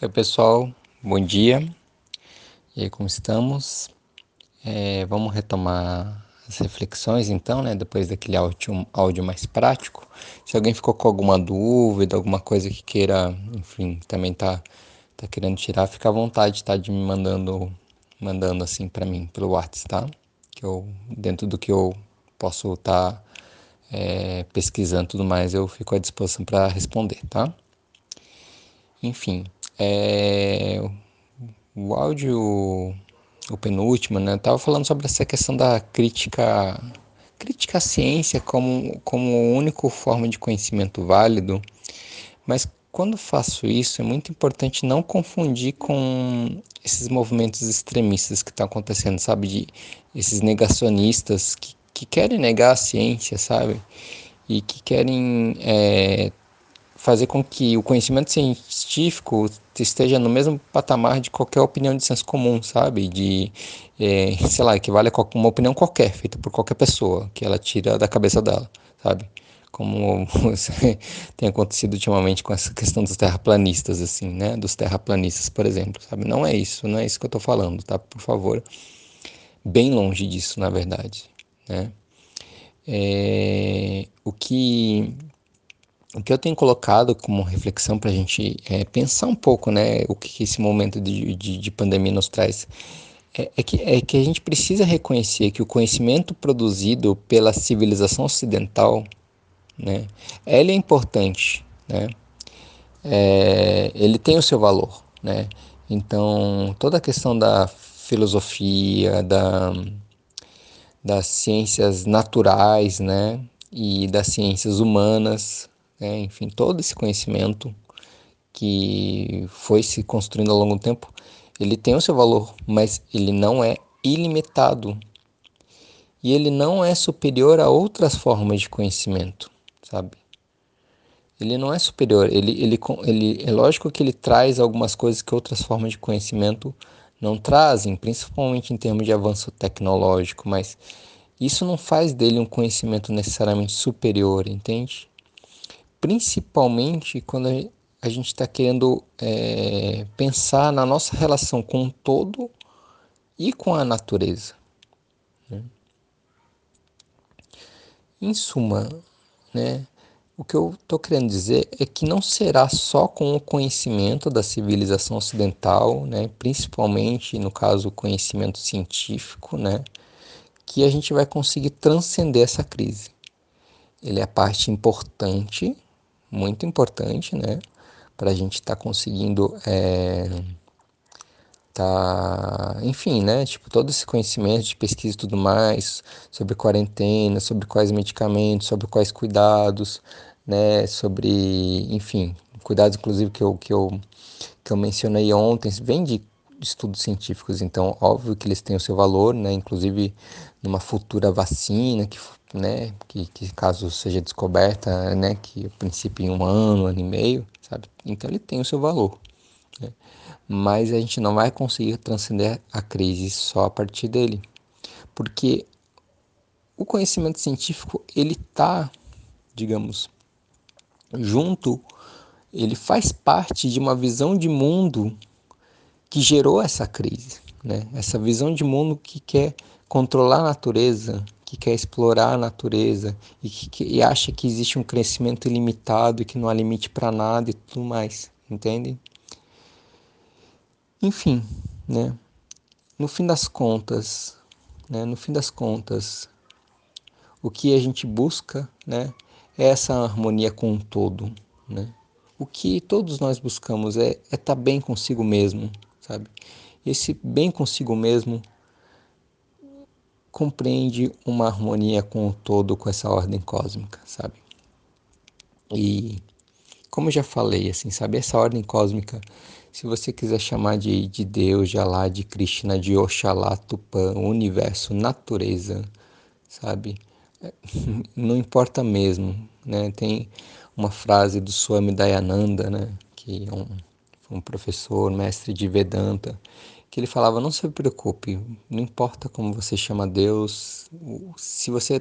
Oi pessoal, bom dia. E aí, como estamos? É, vamos retomar as reflexões então, né? Depois daquele áudio, áudio mais prático. Se alguém ficou com alguma dúvida, alguma coisa que queira, enfim, também tá, tá querendo tirar, fica à vontade, tá? De me mandando, mandando assim para mim pelo WhatsApp, tá? Que eu, dentro do que eu posso estar tá, é, pesquisando tudo mais, eu fico à disposição para responder, tá? Enfim, é, o áudio, o penúltimo, né? Tava falando sobre essa questão da crítica, crítica à ciência como como única forma de conhecimento válido, mas quando faço isso é muito importante não confundir com esses movimentos extremistas que estão acontecendo, sabe, de esses negacionistas que, que querem negar a ciência, sabe, e que querem é, fazer com que o conhecimento científico esteja no mesmo patamar de qualquer opinião de senso comum, sabe? De, é, sei lá, equivale a uma opinião qualquer, feita por qualquer pessoa, que ela tira da cabeça dela, sabe? Como tem acontecido ultimamente com essa questão dos terraplanistas, assim, né? Dos terraplanistas, por exemplo, sabe? Não é isso, não é isso que eu tô falando, tá? Por favor. Bem longe disso, na verdade, né? É, o que o que eu tenho colocado como reflexão para a gente é, pensar um pouco, né, o que esse momento de, de, de pandemia nos traz, é, é, que, é que a gente precisa reconhecer que o conhecimento produzido pela civilização ocidental, né, ele é importante, né, é, ele tem o seu valor, né, então toda a questão da filosofia, da, das ciências naturais, né, e das ciências humanas, né? enfim, todo esse conhecimento que foi se construindo ao longo do tempo, ele tem o seu valor, mas ele não é ilimitado. E ele não é superior a outras formas de conhecimento, sabe? Ele não é superior, ele, ele, ele, é lógico que ele traz algumas coisas que outras formas de conhecimento não trazem, principalmente em termos de avanço tecnológico, mas isso não faz dele um conhecimento necessariamente superior, entende? Principalmente quando a gente está querendo é, pensar na nossa relação com o todo e com a natureza. Né? Em suma, né, o que eu estou querendo dizer é que não será só com o conhecimento da civilização ocidental, né, principalmente no caso o conhecimento científico, né, que a gente vai conseguir transcender essa crise. Ele é a parte importante muito importante, né? Para a gente estar tá conseguindo, é, tá, enfim, né? Tipo, todo esse conhecimento de pesquisa e tudo mais, sobre quarentena, sobre quais medicamentos, sobre quais cuidados, né? Sobre, enfim, cuidados inclusive que eu, que eu, que eu mencionei ontem, vem de estudos científicos, então óbvio que eles têm o seu valor, né? Inclusive numa futura vacina que né, que, que caso seja descoberta, né, que a princípio em um ano, ano e meio, sabe? Então ele tem o seu valor. Né? Mas a gente não vai conseguir transcender a crise só a partir dele, porque o conhecimento científico ele está, digamos, junto, ele faz parte de uma visão de mundo que gerou essa crise, né? Essa visão de mundo que quer controlar a natureza, que quer explorar a natureza e que, que e acha que existe um crescimento ilimitado e que não há limite para nada e tudo mais, entende? Enfim, né? No fim das contas, né? No fim das contas, o que a gente busca, né? É essa harmonia com o todo, né? O que todos nós buscamos é estar é tá bem consigo mesmo, sabe? Esse bem consigo mesmo compreende uma harmonia com o todo, com essa ordem cósmica, sabe? E como eu já falei, assim, sabe, essa ordem cósmica, se você quiser chamar de, de Deus, de Alá, de Krishna, de Oxalá, Tupã, universo, natureza, sabe? Não importa mesmo, né? Tem uma frase do Swami Dayananda, né? Que é um, um professor, mestre de Vedanta, que ele falava: não se preocupe, não importa como você chama Deus, se você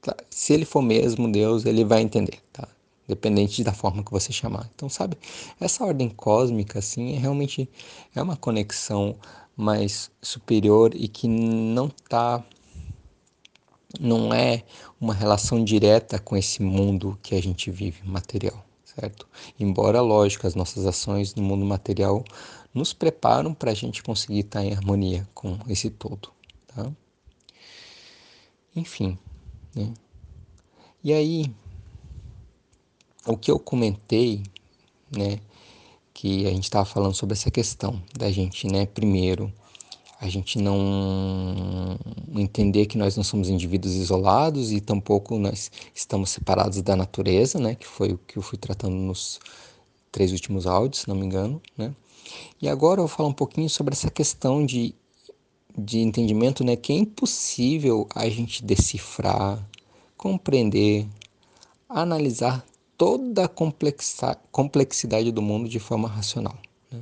tá, se ele for mesmo Deus, ele vai entender, tá? dependente da forma que você chamar. Então, sabe, essa ordem cósmica, assim, é realmente é uma conexão mais superior e que não está não é uma relação direta com esse mundo que a gente vive, material, certo? Embora, lógico, as nossas ações no mundo material nos preparam para a gente conseguir estar em harmonia com esse todo, tá? Enfim, né? E aí, o que eu comentei, né, que a gente estava falando sobre essa questão da gente, né, primeiro, a gente não entender que nós não somos indivíduos isolados e tampouco nós estamos separados da natureza, né, que foi o que eu fui tratando nos três últimos áudios, se não me engano, né? E agora eu vou falar um pouquinho sobre essa questão de, de entendimento, né, que é impossível a gente decifrar, compreender, analisar toda a complexidade do mundo de forma racional. Né?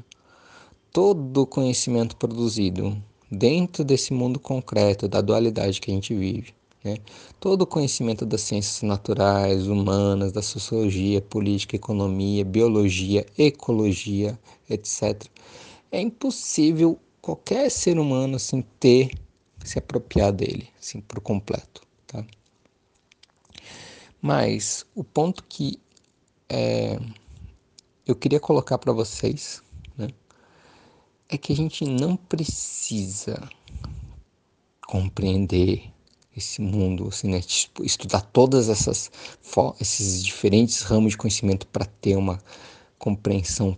Todo conhecimento produzido dentro desse mundo concreto, da dualidade que a gente vive, né? todo o conhecimento das ciências naturais, humanas, da sociologia, política, economia, biologia, ecologia, etc. É impossível qualquer ser humano assim ter se apropriar dele, assim, por completo, tá? Mas o ponto que é, eu queria colocar para vocês é que a gente não precisa compreender esse mundo, assim, né, tipo, estudar todas essas esses diferentes ramos de conhecimento para ter uma compreensão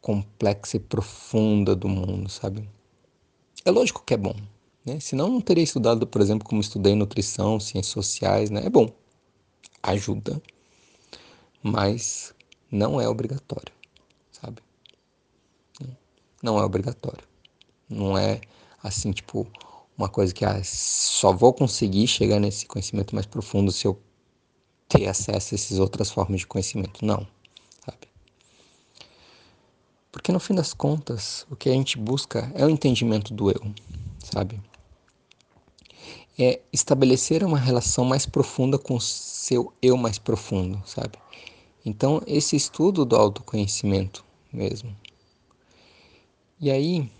complexa e profunda do mundo, sabe? É lógico que é bom, né? Senão não teria estudado, por exemplo, como estudei nutrição, ciências sociais, né? É bom, ajuda, mas não é obrigatório, sabe? Não é obrigatório. Não é assim, tipo, uma coisa que ah, só vou conseguir chegar nesse conhecimento mais profundo se eu ter acesso a essas outras formas de conhecimento. Não, sabe? Porque no fim das contas, o que a gente busca é o entendimento do eu, sabe? É estabelecer uma relação mais profunda com o seu eu mais profundo, sabe? Então, esse estudo do autoconhecimento mesmo. E aí,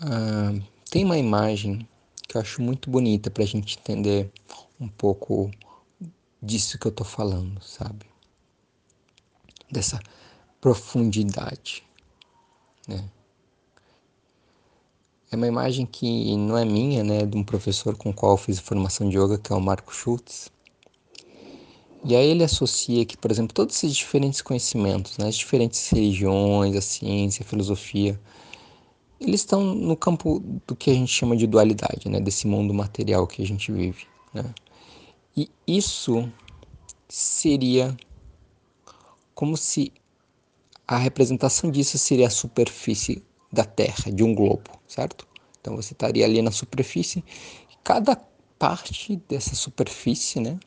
ah, tem uma imagem que eu acho muito bonita para a gente entender um pouco disso que eu tô falando, sabe? Dessa profundidade, né? É uma imagem que não é minha, né? De um professor com o qual eu fiz formação de yoga, que é o Marco Schultz. E aí ele associa que, por exemplo, todos esses diferentes conhecimentos, né, as diferentes religiões, a ciência, a filosofia, eles estão no campo do que a gente chama de dualidade, né, desse mundo material que a gente vive. Né? E isso seria como se a representação disso seria a superfície da Terra, de um globo, certo? Então você estaria ali na superfície, e cada parte dessa superfície, né,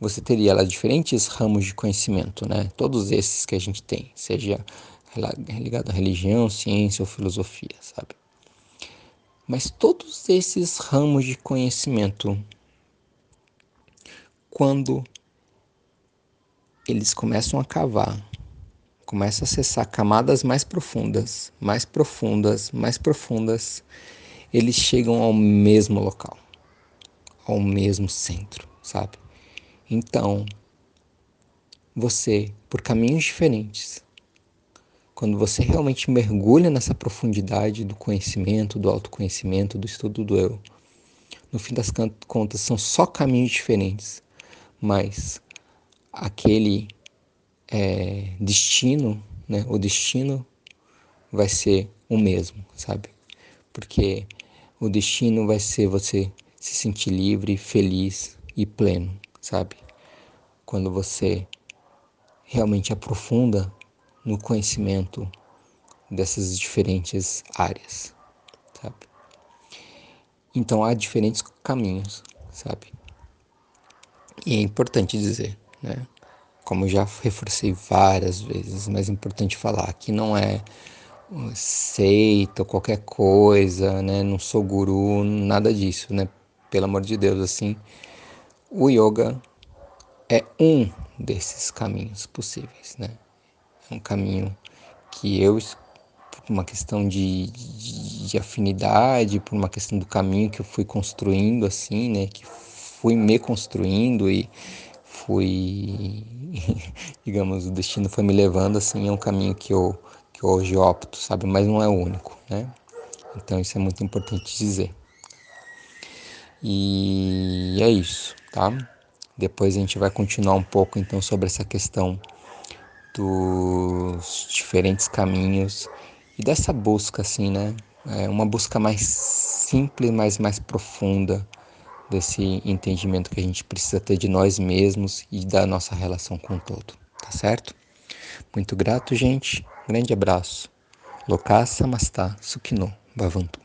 você teria lá diferentes ramos de conhecimento, né? Todos esses que a gente tem, seja ligado à religião, ciência ou filosofia, sabe? Mas todos esses ramos de conhecimento, quando eles começam a cavar, começam a acessar camadas mais profundas, mais profundas, mais profundas, eles chegam ao mesmo local, ao mesmo centro, sabe? Então, você, por caminhos diferentes, quando você realmente mergulha nessa profundidade do conhecimento, do autoconhecimento, do estudo do eu, no fim das contas são só caminhos diferentes, mas aquele é, destino, né, o destino vai ser o mesmo, sabe? Porque o destino vai ser você se sentir livre, feliz e pleno sabe? Quando você realmente aprofunda no conhecimento dessas diferentes áreas, sabe? Então há diferentes caminhos, sabe? E é importante dizer, né? Como já reforcei várias vezes, mas é importante falar que não é seita ou qualquer coisa, né? Não sou guru, nada disso, né? Pelo amor de Deus, assim, o yoga é um desses caminhos possíveis, né? É um caminho que eu, por uma questão de, de, de afinidade, por uma questão do caminho que eu fui construindo, assim, né? Que fui me construindo e fui, digamos, o destino foi me levando, assim, é um caminho que eu, que hoje opto, sabe? Mas não é o único, né? Então isso é muito importante dizer. E é isso, tá? Depois a gente vai continuar um pouco então sobre essa questão dos diferentes caminhos e dessa busca assim, né? É uma busca mais simples, mas mais profunda desse entendimento que a gente precisa ter de nós mesmos e da nossa relação com o todo, tá certo? Muito grato, gente. Grande abraço. Lokasa Masta Sukino Bhavantu.